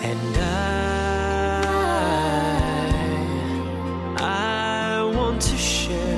And I, I want to share.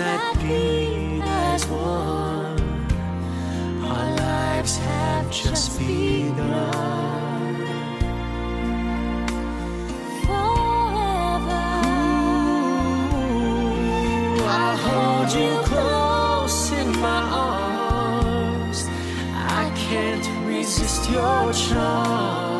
that beat as one. Our lives have just begun. hold you close in my arms. I can't resist your charm.